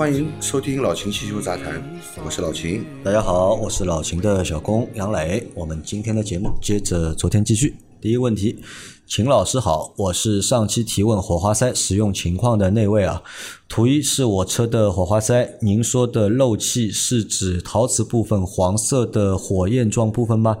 欢迎收听老秦汽修杂谈，我是老秦。大家好，我是老秦的小工杨磊。我们今天的节目接着昨天继续。第一个问题，秦老师好，我是上期提问火花塞使用情况的那位啊。图一是我车的火花塞，您说的漏气是指陶瓷部分黄色的火焰状部分吗？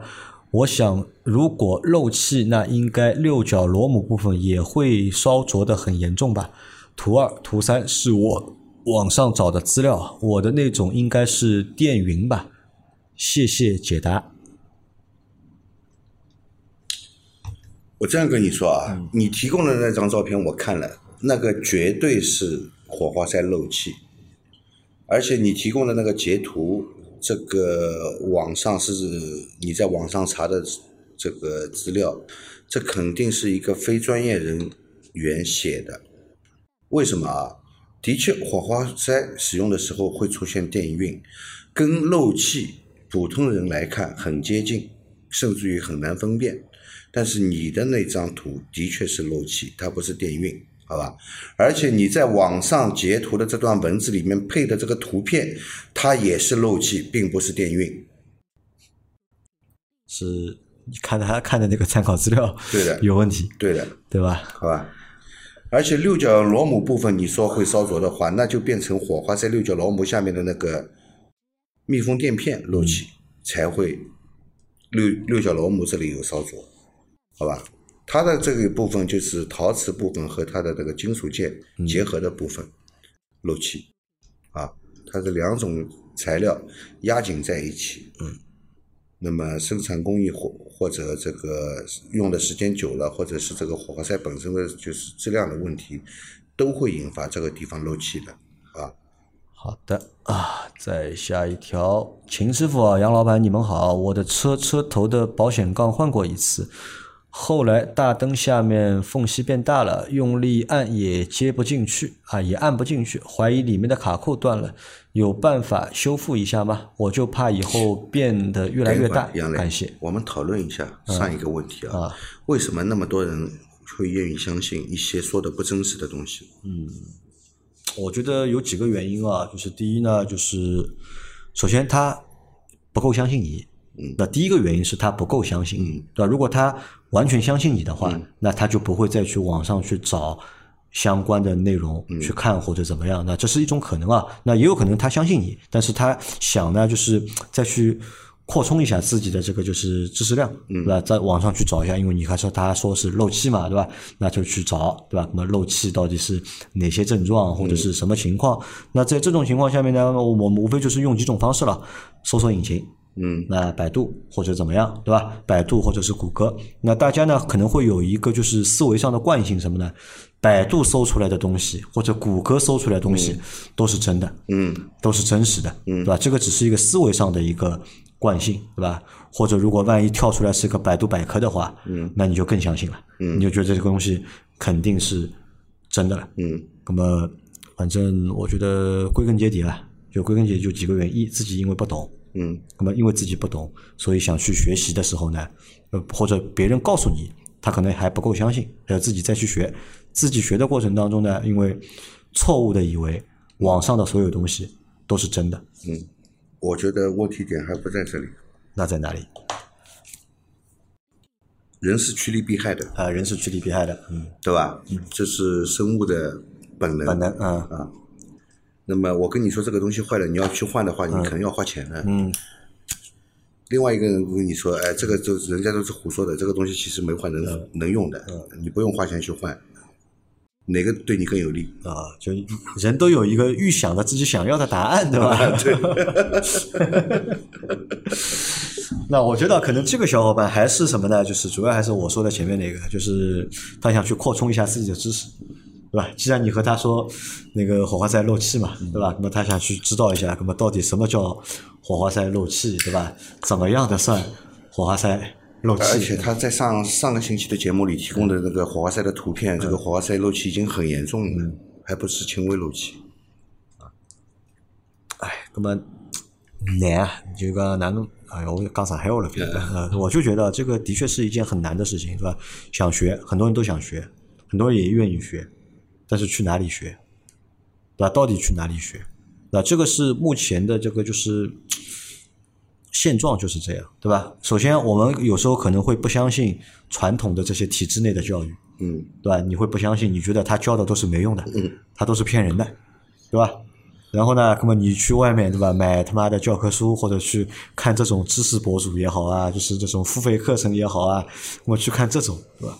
我想，如果漏气，那应该六角螺母部分也会烧灼的很严重吧？图二、图三是我网上找的资料，我的那种应该是电云吧？谢谢解答。我这样跟你说啊，你提供的那张照片我看了，那个绝对是火花塞漏气，而且你提供的那个截图，这个网上是你在网上查的这个资料，这肯定是一个非专业人员写的。为什么啊？的确，火花塞使用的时候会出现电晕，跟漏气普通人来看很接近，甚至于很难分辨。但是你的那张图的确是漏气，它不是电晕，好吧？而且你在网上截图的这段文字里面配的这个图片，它也是漏气，并不是电晕。是你看他看的那个参考资料，对的有问题，对的，对吧？好吧？而且六角螺母部分，你说会烧灼的话，那就变成火花塞六角螺母下面的那个密封垫片漏气，才会六六角螺母这里有烧灼。好吧，它的这个部分就是陶瓷部分和它的这个金属件结合的部分漏气，啊，它是两种材料压紧在一起，嗯，那么生产工艺或或者这个用的时间久了，或者是这个火花塞本身的就是质量的问题，都会引发这个地方漏气的，啊。好的啊，再下一条，秦师傅啊，杨老板你们好，我的车车头的保险杠换过一次。后来大灯下面缝隙变大了，用力按也接不进去啊，也按不进去，怀疑里面的卡扣断了，有办法修复一下吗？我就怕以后变得越来越大。感谢。我们讨论一下上一个问题啊，啊为什么那么多人会愿意相信一些说的不真实的东西？嗯我觉得有几个原因啊，就是第一呢，就是首先他不够相信你。那第一个原因是他不够相信你，对吧？如果他完全相信你的话，那他就不会再去网上去找相关的内容去看或者怎么样。那这是一种可能啊。那也有可能他相信你，但是他想呢，就是再去扩充一下自己的这个就是知识量，对吧？在网上去找一下，因为你看说他说是漏气嘛，对吧？那就去找，对吧？那么漏气到底是哪些症状或者是什么情况？那在这种情况下面呢，我们无非就是用几种方式了，搜索引擎。嗯，那百度或者怎么样，对吧？百度或者是谷歌，那大家呢可能会有一个就是思维上的惯性，什么呢？百度搜出来的东西或者谷歌搜出来的东西都是真的，嗯，都是真实的，嗯对吧？这个只是一个思维上的一个惯性，对吧？或者如果万一跳出来是个百度百科的话，嗯，那你就更相信了，嗯，你就觉得这个东西肯定是真的了，嗯，那么反正我觉得归根结底啊，就归根结底就几个原因，一自己因为不懂。嗯，那么因为自己不懂，所以想去学习的时候呢，呃，或者别人告诉你，他可能还不够相信，还要自己再去学。自己学的过程当中呢，因为错误的以为网上的所有东西都是真的，嗯我觉得问题点还不在这里，那在哪里？人是趋利避害的，啊，人是趋利避害的，嗯，对吧？这是生物的本能。本能，嗯那么我跟你说这个东西坏了，你要去换的话，你可能要花钱的。嗯，另外一个人跟你说，哎，这个就人家都是胡说的，这个东西其实没换能能用的，你不用花钱去换，哪个对你更有利？啊，就人都有一个预想的自己想要的答案，对吧？对，那我觉得可能这个小伙伴还是什么呢？就是主要还是我说的前面那个，就是他想去扩充一下自己的知识，对吧？既然你和他说那个火花塞漏气嘛，对吧？那么他想去知道一下，那么到底什么叫火花塞漏气，对吧？怎么样的算火花塞漏气？而且他在上上个星期的节目里提供的那个火花塞的图片，这个火花塞漏气已经很严重了，还不是轻微漏气。哎，那么难啊！你就讲哪能？哎呀，我讲上海话了，别的。呃，我就觉得这个的确是一件很难的事情，是吧？想学，很多人都想学，很多人也愿意学，但是去哪里学？对吧？到底去哪里学？那这个是目前的这个就是现状就是这样，对吧？首先，我们有时候可能会不相信传统的这些体制内的教育，嗯对吧？你会不相信，你觉得他教的都是没用的，嗯，他都是骗人的，对吧？然后呢，那么你去外面对吧，买他妈的教科书或者去看这种知识博主也好啊，就是这种付费课程也好啊，那么去看这种对吧？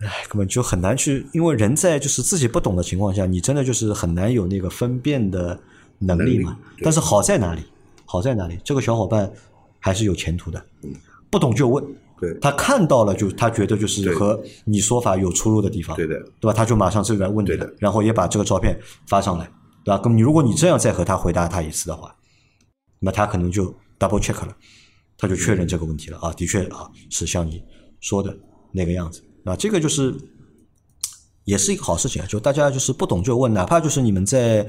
唉，根本就很难去，因为人在就是自己不懂的情况下，你真的就是很难有那个分辨的能力嘛力。但是好在哪里？好在哪里？这个小伙伴还是有前途的，不懂就问。对他看到了就他觉得就是和你说法有出入的地方，对的对吧？他就马上这边问你的，了然后也把这个照片发上来，对吧？那么你如果你这样再和他回答他一次的话，那么他可能就 double check 了，他就确认这个问题了啊，的确啊是像你说的那个样子啊，这个就是也是一个好事情啊，就大家就是不懂就问，哪怕就是你们在。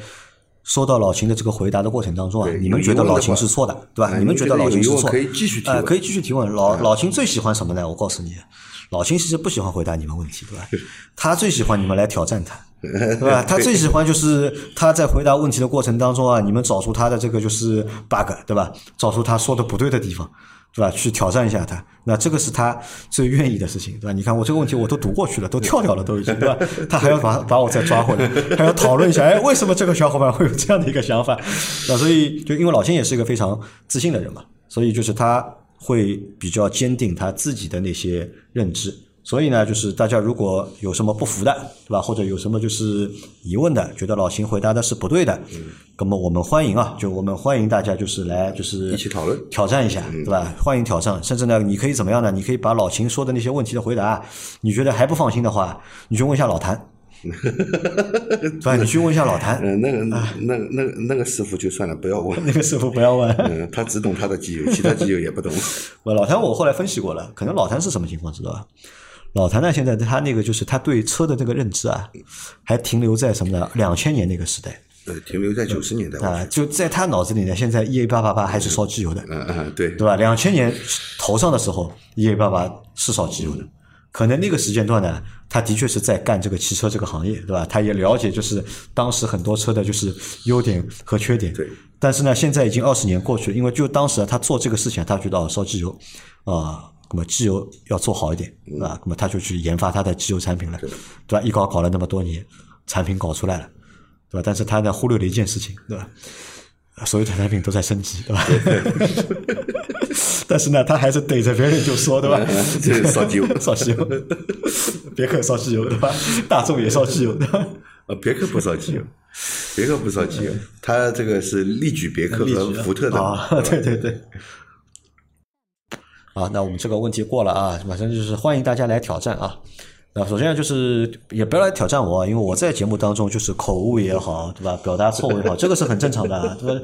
收到老秦的这个回答的过程当中啊，你们觉得老秦是错的，对吧？哎你们觉得老秦是错，你觉得有疑问可以继续提问哎可以继续提问。老老秦最喜欢什么呢？我告诉你，老秦其实不喜欢回答你们问题，对吧？他最喜欢你们来挑战他，对吧？他最喜欢就是他在回答问题的过程当中啊，你们找出他的这个就是 bug，对吧？找出他说的不对的地方，对吧？去挑战一下他，那这个是他最愿意的事情，对吧？你看我这个问题我都读过去了，都跳掉了，都已经，对吧？他还要把把我再抓回来，还要讨论一下，哎，为什么这个小伙伴会有这样的一个想法？那所以就因为老金也是一个非常自信的人嘛，所以就是他会比较坚定他自己的那些认知。所以呢，就是大家如果有什么不服的，对吧？或者有什么就是疑问的，觉得老秦回答的是不对的，嗯，那么我们欢迎啊，就我们欢迎大家就是来就是一起讨论挑战一下，对吧？欢迎挑战，甚至呢，你可以怎么样呢？你可以把老秦说的那些问题的回答，你觉得还不放心的话，你去问一下老谭，对吧？你去问一下老谭，嗯，那个那个那个那个师傅就算了，不要问。那个师傅不要问。嗯，他只懂他的机油，其他机油也不懂。我老谭，我后来分析过了，可能老谭是什么情况，知道吧？老谭呢，现在他那个就是他对车的这个认知啊，还停留在什么呢？两千年那个时代呃，停留在九十年代。啊，就在他脑子里呢，现在 EA 八八八还是烧机油的，嗯嗯，对对吧？两千年头上的时候，EA 八八是烧机油的，可能那个时间段呢，他的确是在干这个汽车这个行业，对吧？他也了解就是当时很多车的就是优点和缺点。对。但是呢，现在已经二十年过去了，因为就当时啊他做这个事情，他觉得哦烧机油啊。那么机油要做好一点，嗯啊，那么他就去研发他的机油产品了，对吧？一搞搞了那么多年，产品搞出来了，对吧？但是他呢忽略了一件事情，对吧？所有的产品都在升级，对吧？但是呢，他还是逮着别人就说，对吧？这是烧机油 烧机油，别克烧机油，对吧？大众也烧机油，对吧？呃，别克不烧机油，别克不烧机油，他这个是力举别克和福特的。啊，对对对。啊，那我们这个问题过了啊，反正就是欢迎大家来挑战啊。那首先就是也不要来挑战我，因为我在节目当中就是口误也好，对吧？表达错误也好，这个是很正常的，对吧？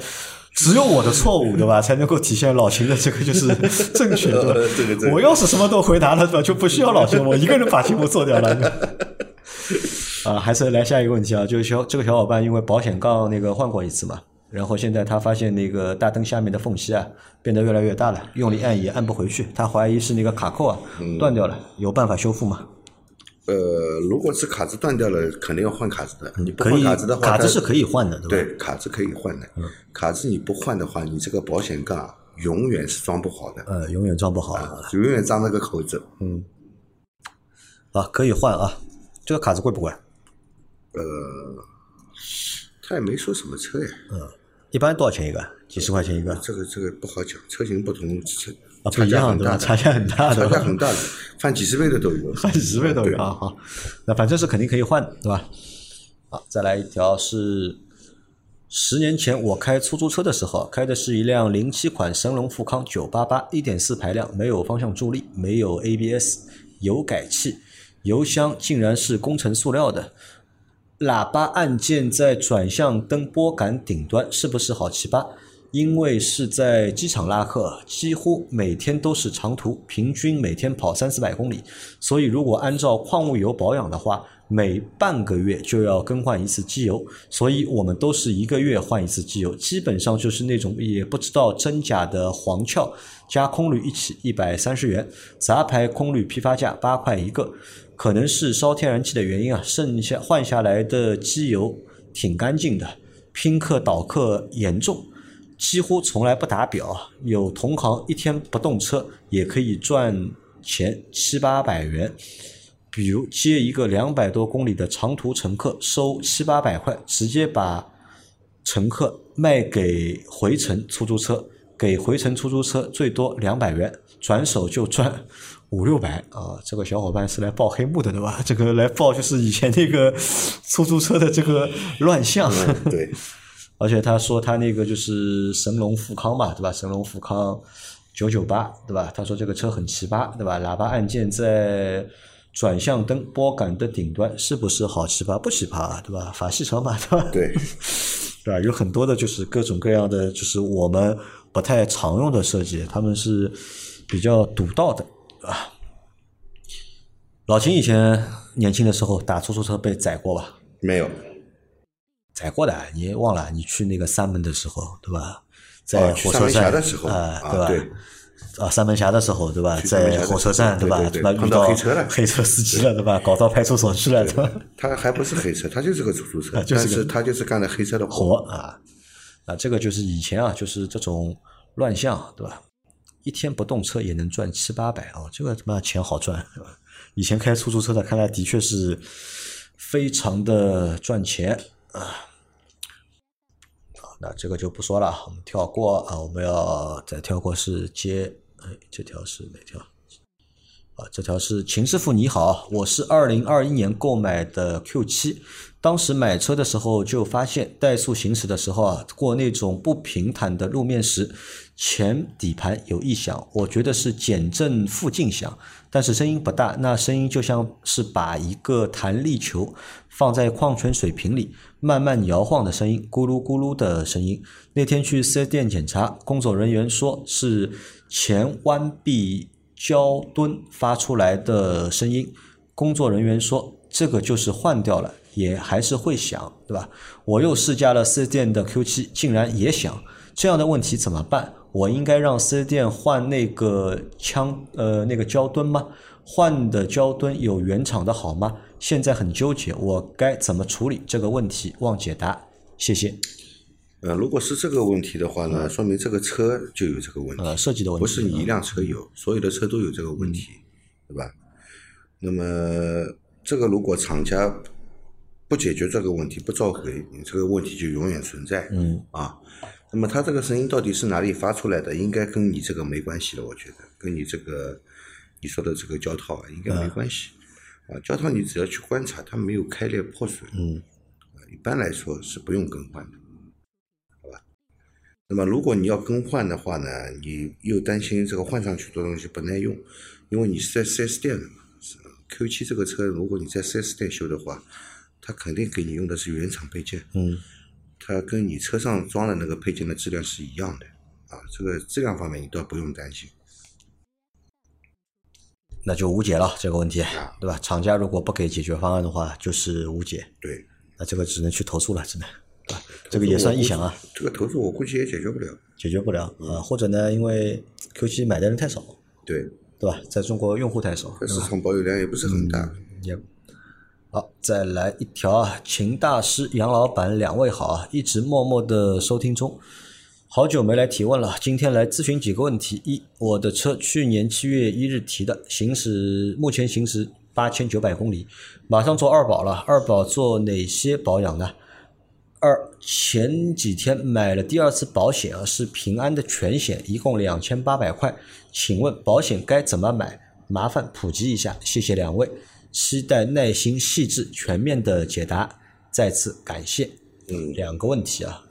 只有我的错误，对吧？才能够体现老秦的这个就是正确，对吧？这个这个我要是什么都回答了，对吧？就不需要老秦，我一个人把节目做掉了。啊，还是来下一个问题啊，就是小这个小伙伴因为保险杠那个换过一次嘛，然后现在他发现那个大灯下面的缝隙啊变得越来越大了，用力按也按不回去，他怀疑是那个卡扣啊断掉了，有办法修复吗？呃，如果是卡子断掉了，肯定要换卡子的。你不换卡子的，话，卡子是可以换的，对吧？对，卡子可以换的。卡子你不换的话，你这个保险杠永远是装不好的，呃，永远装不好永远张那个口子。嗯啊，可以换啊。这个卡子贵不贵？呃他也没说什么车呀，一般多少钱一个？几十块钱一个？这个这个不好讲，车型不同，车啊，不差一样对吧？价很大，差价很大的，差价很大的，翻几十倍的都有，翻几十倍都有啊！好，那反正是肯定可以换的，对吧？好，再来一条是十年前我开出租车的时候，开的是一辆零七款神龙富康九八八，一点四排量，没有方向助力，没有 ABS，油改气，油箱竟然是工程塑料的，喇叭按键在转向灯拨杆顶端，是不是好奇葩？因为是在机场拉客，几乎每天都是长途，平均每天跑三四百公里，所以如果按照矿物油保养的话，每半个月就要更换一次机油，所以我们都是一个月换一次机油，基本上就是那种也不知道真假的黄壳加空滤一起一百三十元，杂牌空滤批发价八块一个，可能是烧天然气的原因啊，剩下换下来的机油挺干净的，拼客倒客严重。几乎从来不打表，有同行一天不动车也可以赚钱七八百元。比如接一个两百多公里的长途乘客，收七八百块，直接把乘客卖给回程出租车，给回程出租车最多两百元，转手就赚五六百啊！这个小伙伴是来报黑幕的对吧？这个来报就是以前那个出租车的这个乱象。对。而且他说他那个就是神龙富康嘛，对吧？神龙富康九九八，对吧？他说这个车很奇葩，对吧？喇叭按键在转向灯拨杆的顶端，是不是好奇葩？不奇葩，对吧？法系车嘛，对吧？对，对吧？有很多的就是各种各样的，就是我们不太常用的设计，他们是比较独到的，啊？老秦以前年轻的时候打出租车被宰过吧？没有。宰过的，你忘了？你去那个三门的时候，对吧？在火车站的时候啊，对吧？啊，三门峡的时候，对吧？在火车站，对吧？遇到黑车了，黑车司机了，对吧？搞到派出所去了，对吧？他还不是黑车，他就是个出租车，但是他就是干了黑车的活啊。啊，这个就是以前啊，就是这种乱象，对吧？一天不动车也能赚七八百哦，这个他妈钱好赚，对吧？以前开出租车的，看来的确是非常的赚钱。啊，那这个就不说了，我们跳过啊，我们要再跳过是接，哎，这条是哪条？啊，这条是秦师傅你好，我是二零二一年购买的 Q 七，当时买车的时候就发现怠速行驶的时候啊，过那种不平坦的路面时，前底盘有异响，我觉得是减震附近响，但是声音不大，那声音就像是把一个弹力球放在矿泉水瓶里慢慢摇晃的声音，咕噜咕噜的声音。那天去四 S 店检查，工作人员说是前弯臂。胶墩发出来的声音，工作人员说这个就是换掉了，也还是会响，对吧？我又试驾了四 S 店的 Q 七，竟然也响，这样的问题怎么办？我应该让四 S 店换那个枪呃那个胶墩吗？换的胶墩有原厂的好吗？现在很纠结，我该怎么处理这个问题？望解答，谢谢。呃，如果是这个问题的话呢，说明这个车就有这个问题，呃，设计的问题，不是你一辆车有，所有的车都有这个问题，对吧？那么这个如果厂家不解决这个问题，不召回，你这个问题就永远存在，嗯，啊，那么它这个声音到底是哪里发出来的？应该跟你这个没关系了，我觉得跟你这个你说的这个胶套啊，应该没关系，啊，胶套你只要去观察，它没有开裂破损，嗯，一般来说是不用更换的。好吧那么，如果你要更换的话呢，你又担心这个换上去的东西不耐用，因为你是在四 S 店的嘛。Q 七这个车，如果你在四 S 店修的话，它肯定给你用的是原厂配件，嗯，它跟你车上装的那个配件的质量是一样的，啊，这个质量方面你倒不用担心。那就无解了这个问题，对吧？厂家如果不给解决方案的话，就是无解。对，那这个只能去投诉了，只能。对吧？这个也算异响啊。这个投诉我估计也解决不了。解决不了啊，或者呢，因为 Q 七买的人太少。对。对吧？在中国用户太少。市场保有量也不是很大。也。好，再来一条啊！秦大师、杨老板两位好啊，一直默默的收听中，好久没来提问了，今天来咨询几个问题：一，我的车去年七月一日提的，行驶目前行驶八千九百公里，马上做二保了，二保做哪些保养呢？二前几天买了第二次保险啊，是平安的全险，一共两千八百块。请问保险该怎么买？麻烦普及一下，谢谢两位，期待耐心、细致、全面的解答，再次感谢。嗯，两个问题啊，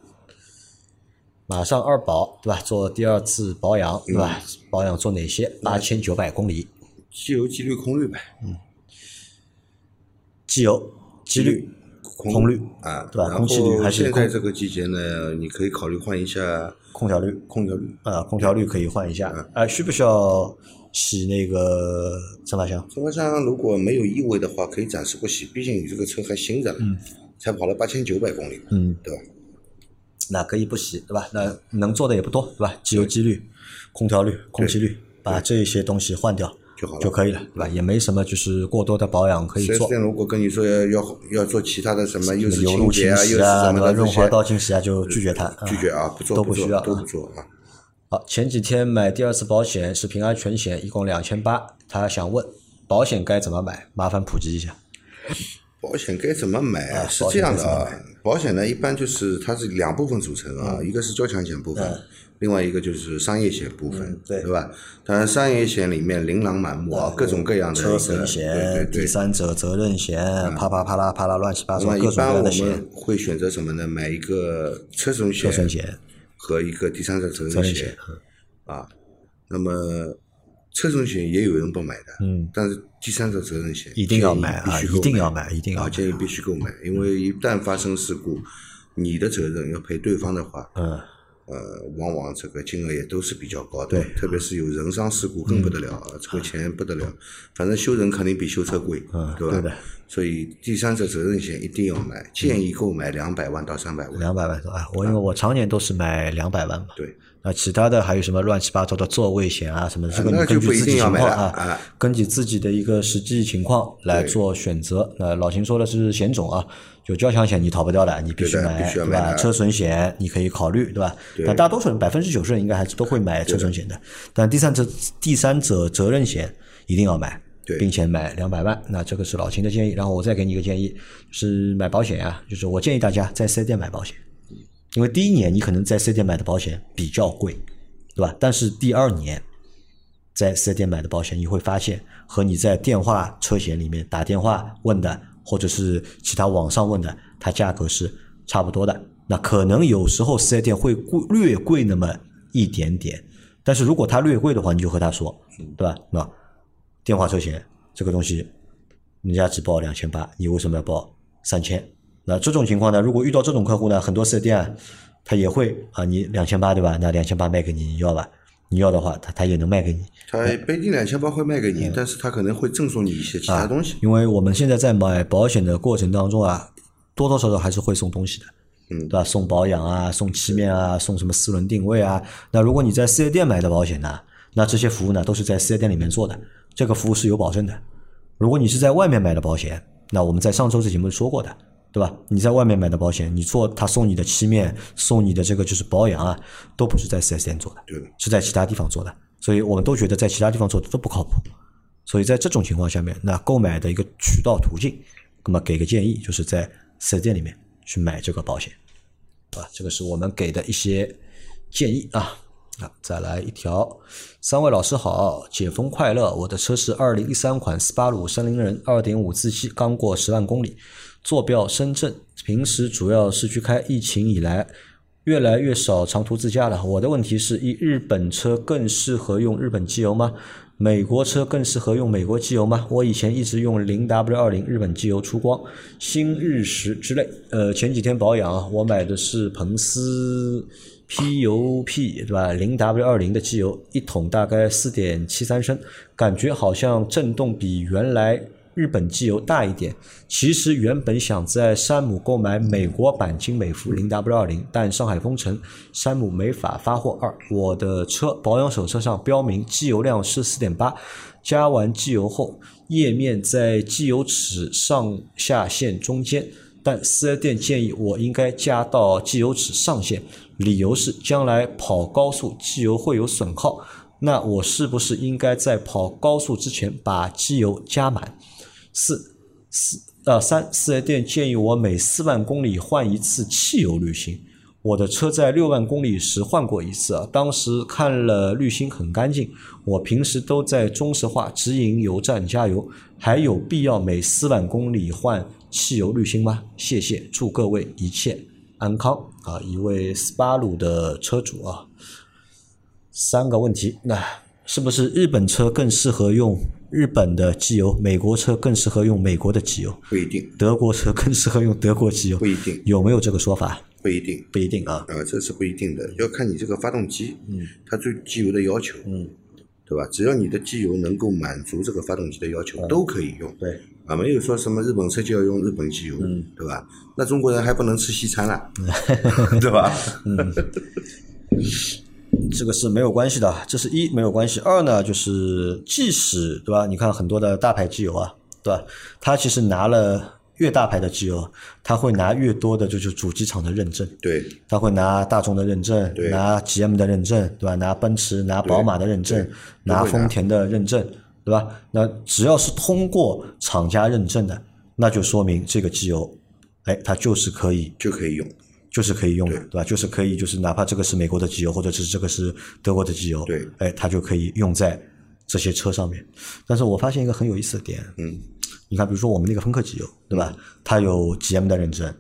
马上二保对吧？做第二次保养对吧？保养做哪些？八千九百公里，机油、机滤、空滤呗。嗯，机油、机滤、空滤啊，对吧然空气滤后还是现在这个季节呢，你可以考虑换一下空调滤空调滤。啊，空调滤可以换一下。哎，需不需要洗那个蒸发箱？蒸发箱如果没有异味的话，可以暂时不洗，毕竟你这个车还新着呢，才跑了八千九百公里，嗯，对吧？那可以不洗，对吧？那能做的也不多，对吧？机油、机滤、空调滤、空气滤，把这些东西换掉就好了就可以了，对吧？也没什么就是过多的保养可以做。店如果跟你说要要要做其他的什么，又是清清洁啊，又是什么的润滑些，道清洗啊，就拒绝它，拒绝啊，不做都需要都啊不做啊。好，前几天买第二次保险是平安全险，一共两千八。他想问保险该怎么买，麻烦普及一下。保险该怎么买啊？是这样的啊保险呢一般就是它是两部分组成啊，一个是交强险部分，另外一个就是商业险部分，嗯对对吧？当然商业险里面琳琅满目啊，各种各样的车损险、对对对。第三者责任险，啪啪啪啦啪啦乱七八糟各种各一般我样的险们，会选择什么呢？买一个车损险车损险、和一个第三者责任险。啊。那么车损险也有人不买的，嗯，但是第三者责任险一定要买啊一定要买一定要啊，买建议必须购买，因为一旦发生事故，你的责任要赔对方的话，嗯，呃，往往这个金额也都是比较高的，对。嗯特别是有人伤事故更不得了啊，这个钱不得了，反正修人肯定比修车贵，嗯对吧？对的。所以第三者责任险一定要买，建议购买两百万到三百万，两百万啊，我因为我常年都是买两百万嘛。对，那其他的还有什么乱七八糟的座位险啊什么的，这个你那就不一根据自己定要买了情况啊啊，根据自己的一个实际情况来做选择。那老秦说的是险种啊，就交强险你逃不掉的，你必须买，对吧？车损险你可以考虑，对吧？但大多数人百分之九十人应该还是都会买车损险的，但第三者第三者责任险一定要买。并且买两百万，那这个是老秦的建议。然后我再给你一个建议，是买保险啊，就是我建议大家在四 S 店买保险，因为第一年你可能在四 S 店买的保险比较贵，对吧？但是第二年在四 S 店买的保险，你会发现和你在电话车险里面打电话问的，或者是其他网上问的，它价格是差不多的。那可能有时候四 S 店会贵略贵那么一点点，但是如果它略贵的话，你就和他说，对吧？那电话车险这个东西，人家只报两千八，你为什么要报三千？那这种情况呢，如果遇到这种客户呢，很多四 S 店啊他也会啊，你两千八对吧？那两千八卖给你，你要吧？你要的话，他他也能卖给你。他不一定两千八会卖给你，但是他可能会赠送你一些其他东西。因为我们现在在买保险的过程当中啊，多多少少还是会送东西的，嗯对吧？送保养啊，送漆面啊，送什么四轮定位啊。那如果你在四 S 店买的保险呢，那这些服务呢都是在四 S 店里面做的，这个服务是有保证的。如果你是在外面买的保险，那我们在上周这节目说过的，对吧？你在外面买的保险，你做他送你的漆面，送你的这个就是保养啊，都不是在四 S 店做的，对的是在其他地方做的。所以我们都觉得在其他地方做的都不靠谱。所以在这种情况下面，那购买的一个渠道途径，那么给个建议，就是在四 S 店里面去买这个保险，啊，这个是我们给的一些建议啊。啊，再来一条，三位老师好，解封快乐！我的车是二零一三款斯巴鲁森林人，二点五自吸，刚过十万公里，坐标深圳，平时主要是去开，疫情以来越来越少长途自驾了。我的问题是：一，日本车更适合用日本机油吗？美国车更适合用美国机油吗？我以前一直用零 W 二零日本机油出光、新日食之类。呃，前几天保养啊，我买的是彭斯 PUP 对吧？零 W 二零的机油，一桶大概四点七三升，感觉好像震动比原来日本机油大一点。其实原本想在山姆购买美国版金美孚零 W 二零，但上海封城，山姆没法发货。二，我的车保养手册上标明机油量是四点八，加完机油后，页面在机油尺上下限中间。但四 S 店建议我应该加到机油尺上限，理由是将来跑高速机油会有损耗。那我是不是应该在跑高速之前把机油加满？四四呃三四 S 店建议我每四万公里换一次汽油滤芯。我的车在六万公里时换过一次啊，当时看了滤芯很干净。我平时都在中石化直营油站加油，还有必要每四万公里换汽油滤芯吗？谢谢，祝各位一切安康啊！一位斯巴鲁的车主啊，三个问题，那是不是日本车更适合用日本的机油，美国车更适合用美国的机油，不一定，德国车更适合用德国机油不，一定，有没有这个说法？不一定。不一定啊。呃，这是不一定的，要看你这个发动机，嗯，它对机油的要求，嗯，对吧？只要你的机油能够满足这个发动机的要求，都可以用。对，啊，没有说什么日本车就要用日本机油，嗯，对吧？那中国人还不能吃西餐了，对吧？这个是没有关系的，这是一没有关系。二呢，就是即使对吧？你看很多的大牌机油啊，对吧？它其实拿了越大牌的机油，它会拿越多的就是主机厂的认证。对，他会拿大众的认证，对拿 GM 的认证，对吧？拿奔驰、拿宝马的认证，拿丰田的认证，对吧？那只要是通过厂家认证的，那就说明这个机油，哎，它就是可以，就可以用。就是可以用的，对吧？就是可以，就是哪怕这个是美国的机油，或者是这个是德国的机油，对哎，它就可以用在这些车上面。但是我发现一个很有意思的点，嗯，你看，比如说我们那个芬克机油，对吧？它有 GM 的认证，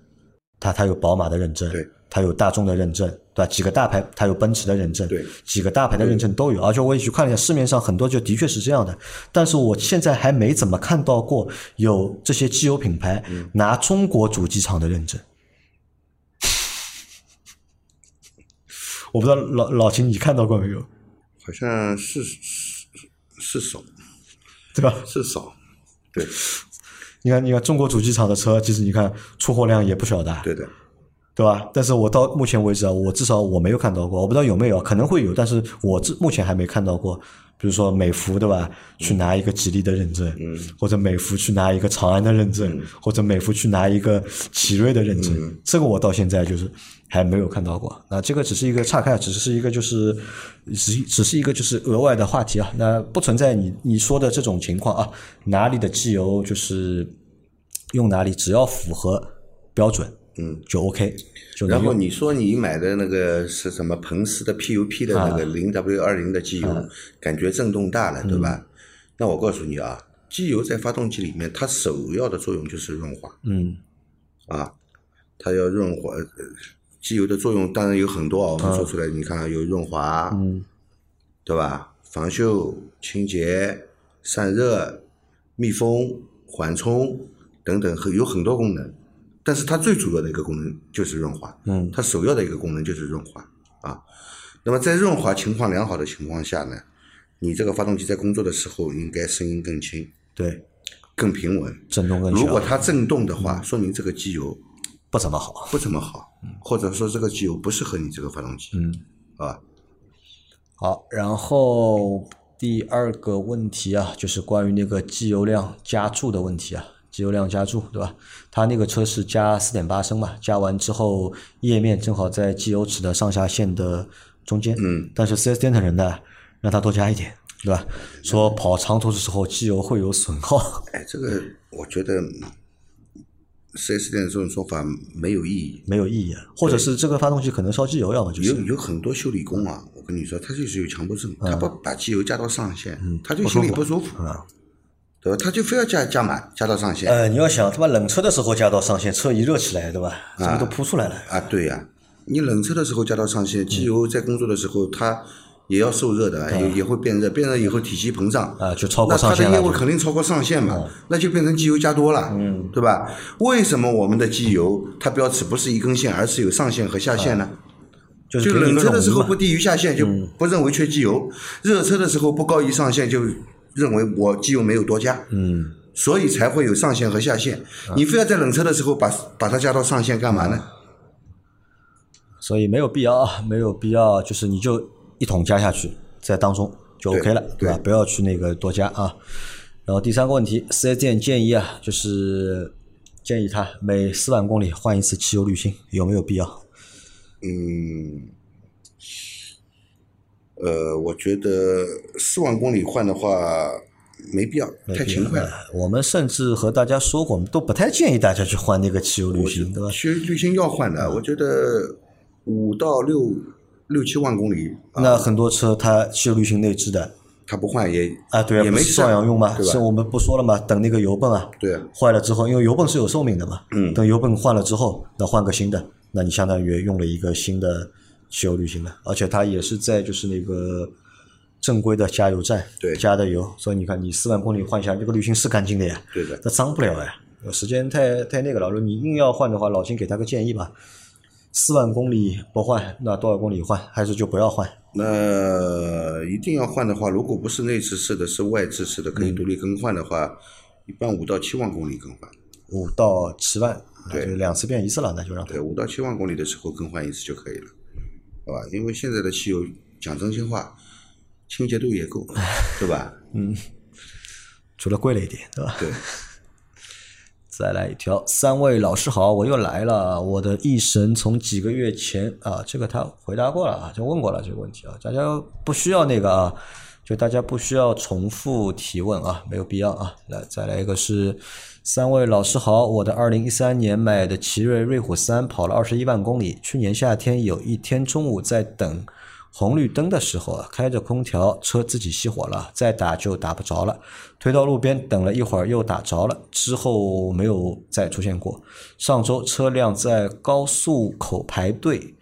它它有宝马的认证，对，它有大众的认证，对吧？几个大牌，它有奔驰的认证，对，几个大牌的认证都有。而且我也去看了一下，市面上很多就的确是这样的，但是我现在还没怎么看到过有这些机油品牌嗯拿中国主机厂的认证。我不知道老老秦你看到过没有，好像是是是少，对吧？是少，对你看，你看中国主机厂的车，其实你看出货量也不小的，对的，对吧？但是我到目前为止啊，我至少我没有看到过，我不知道有没有，可能会有，但是我至目前还没看到过。比如说美孚，对吧？去拿一个吉利的认证，嗯。或者美孚去拿一个长安的认证，或者美孚去拿一个奇瑞的认证，嗯。这个我到现在就是还没有看到过。那这个只是一个岔开，只是一个就是只只是一个就是额外的话题啊，那不存在你你说的这种情况啊，哪里的机油就是用哪里，只要符合标准，嗯，就 OK，就然后你说你买的那个是什么彭斯的 PUP 的啊那个零 W 二零的机油，感觉震动大了，对吧？嗯那我告诉你啊，机油在发动机里面，它首要的作用就是润滑嗯啊，它要润滑。呃机油的作用当然有很多啊，我们说出来，你看啊有润滑，嗯对吧？防锈、清洁、散热、密封、缓冲等等，很有很多功能。但是它最主要的一个功能就是润滑，嗯它首要的一个功能就是润滑啊。那么在润滑情况良好的情况下呢，你这个发动机在工作的时候应该声音更轻、对，更平稳。震动更如果，它震动的话，说明这个机油不怎么好。不怎么好，或者说这个机油不适合你这个发动机，嗯，啊。好，然后第二个问题啊，就是关于那个机油量加注的问题啊，机油量加注，对吧？它那个车是加四点八升嘛，加完之后液面正好在机油尺的上下限的中间，嗯，但是 4S 店的人呢，让他多加一点，对吧？说跑长途的时候机油会有损耗，哎，这个我觉得四 S 店这种说法没有意义。没有意义啊，或者是这个发动机可能烧机油，要么就是有有很多修理工啊，我跟你说，他就是有强迫症，他不把机油加到上限，他就心里不舒服，啊。对吧？他就非要加加满，加到上限呃，你要想他妈冷车的时候加到上限，车一热起来，对吧？什么都扑出来了。啊，对呀、你冷车的时候加到上限，机油在工作的时候它也要受热的，也也会变热，变热以后体积膨胀，啊，就超过那它的上限了就。业务肯定超过上限嘛，那就变成机油加多了，嗯，对吧？为什么我们的机油它标尺不是一根线，而是有上限和下限呢？就是冷车的时候不低于下限，就不认为缺机油；热车的时候不高于上限，就认为我机油没有多加。嗯，所以才会有上限和下限。你非要在冷车的时候把把它加到上限干嘛呢？所以没有必要啊，没有必要，就是你就一桶加下去，在当中就 OK 了，对吧？不要去那个多加啊。然后第三个问题，四 S 店建议啊，就是建议他每四万公里换一次汽油滤芯，有没有必要？嗯，呃，我觉得四万公里换的话没必要，太勤快了。我们甚至和大家说过，我们都不太建议大家去换那个汽油滤芯，对吧？汽油滤芯要换的，我觉得五到六六七万公里，啊那很多车它汽油滤芯内置的它不换也啊，对啊，也没照样用嘛。是我们不说了嘛，等那个油泵啊，对啊，坏了之后，因为油泵是有寿命的嘛，嗯等油泵换了之后，那换个新的，那你相当于用了一个新的汽油滤芯的，而且它也是在就是那个正规的加油站对加的油，所以你看你四万公里换一下，这个滤芯是干净的呀，对的，它脏不了呀。时间太太那个了，如果你硬要换的话，老金给他个建议吧，四万公里不换，那多少公里换？还是就不要换？那一定要换的话，如果不是内置式的，是外置式的，可嗯以独立更换的话，一般五到七万公里更换。五到七万，对两次变一次了，那就让他对，五到七万公里的时候更换一次就可以了，好吧？因为现在的汽油讲真心话，清洁度也够，对吧？嗯除了贵了一点，对吧？对，再来一条，三位老师好，我又来了。我的一神从几个月前啊，这个他回答过了啊，就问过了这个问题啊，大家不需要那个啊，就大家不需要重复提问啊，没有必要啊。来，再来一个是三位老师好，我的二零一三年买的奇瑞瑞虎三跑了二十一万公里，去年夏天有一天中午在等。红绿灯的时候，开着空调，车自己熄火了，再打就打不着了。推到路边等了一会儿，又打着了，之后没有再出现过。上周车辆在高速口排队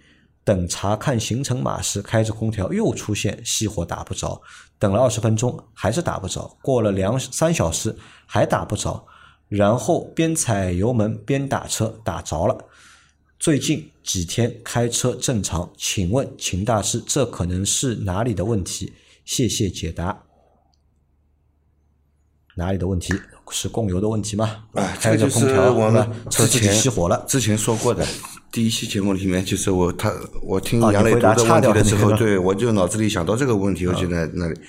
等查看行程码时，开着空调又出现熄火打不着，等了二十分钟还是打不着，过了两三小时还打不着，然后边踩油门边打车打着了。最近几天开车正常，请问秦大师，这可能是哪里的问题？谢谢解答。哪里的问题？是供油的问题吗？啊，开着这个就是空调，我们车自己之前熄火了。之前说过的，第一期节目里面就是我他我听啊杨磊读的问题的时候，对我就脑子里想到这个问题，我就在那里。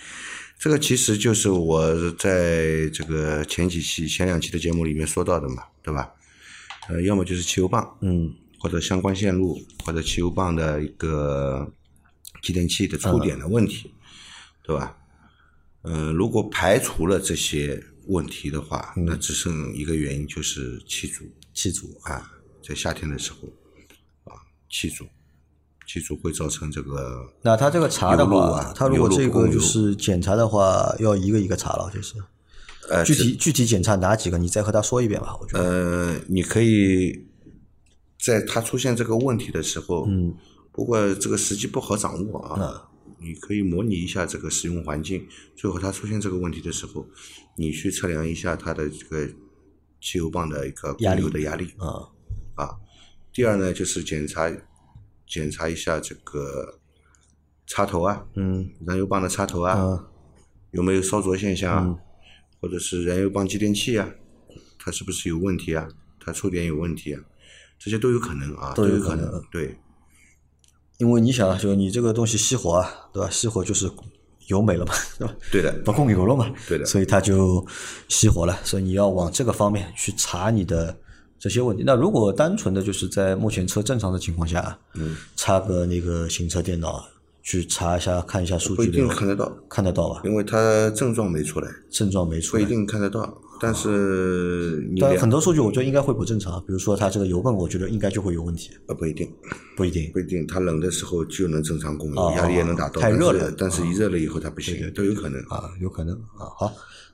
这个其实就是我在这个前几期、前两期的节目里面说到的嘛，对吧？呃，要么就是汽油泵，嗯，或者相关线路，或者汽油泵的一个继电器的触点的问题，对吧？呃，如果排除了这些问题的话，那只剩一个原因就是气阻气阻。啊，在夏天的时候啊，气阻，气阻会造成这个那他这个查的路话啊，他如果这个就是检查的话，要一个一个查了，就是。呃具体具体检查哪几个，你再和他说一遍吧。我觉得，呃，你可以在他出现这个问题的时候，嗯，不过这个时机不好掌握啊，你可以模拟一下这个使用环境，最后它出现这个问题的时候，你去测量一下它的这个汽油泵的一个压力的压力啊，啊。第二呢，就是检查检查一下这个插头啊，嗯燃油棒的插头啊，嗯有没有烧灼现象啊，嗯或者是燃油棒继电器啊，它是不是有问题啊？它触点有问题啊？这些都有可能啊，都有可能能。对，因为你想啊，就你这个东西熄火啊，对吧？熄火就是油没了嘛，对吧？对的，不供油了嘛，对的所以它就熄火了。所以你要往这个方面去查你的这些问题。那如果单纯的就是在目前车正常的情况下，嗯，插个那个行车电脑去查一下，看一下数据不一定据，看得到，看得到吧？因为它症状没出来，症状没出来。不一定看得到。但是你但很多数据我觉得应该会不正常，比如说它这个油泵，我觉得应该就会有问题，呃不一定，不一定。不一定，它冷的时候就能正常供油，哦压力也能达到。太热了但是但是一热了以后它不行，都有可能。啊，有可能啊。好，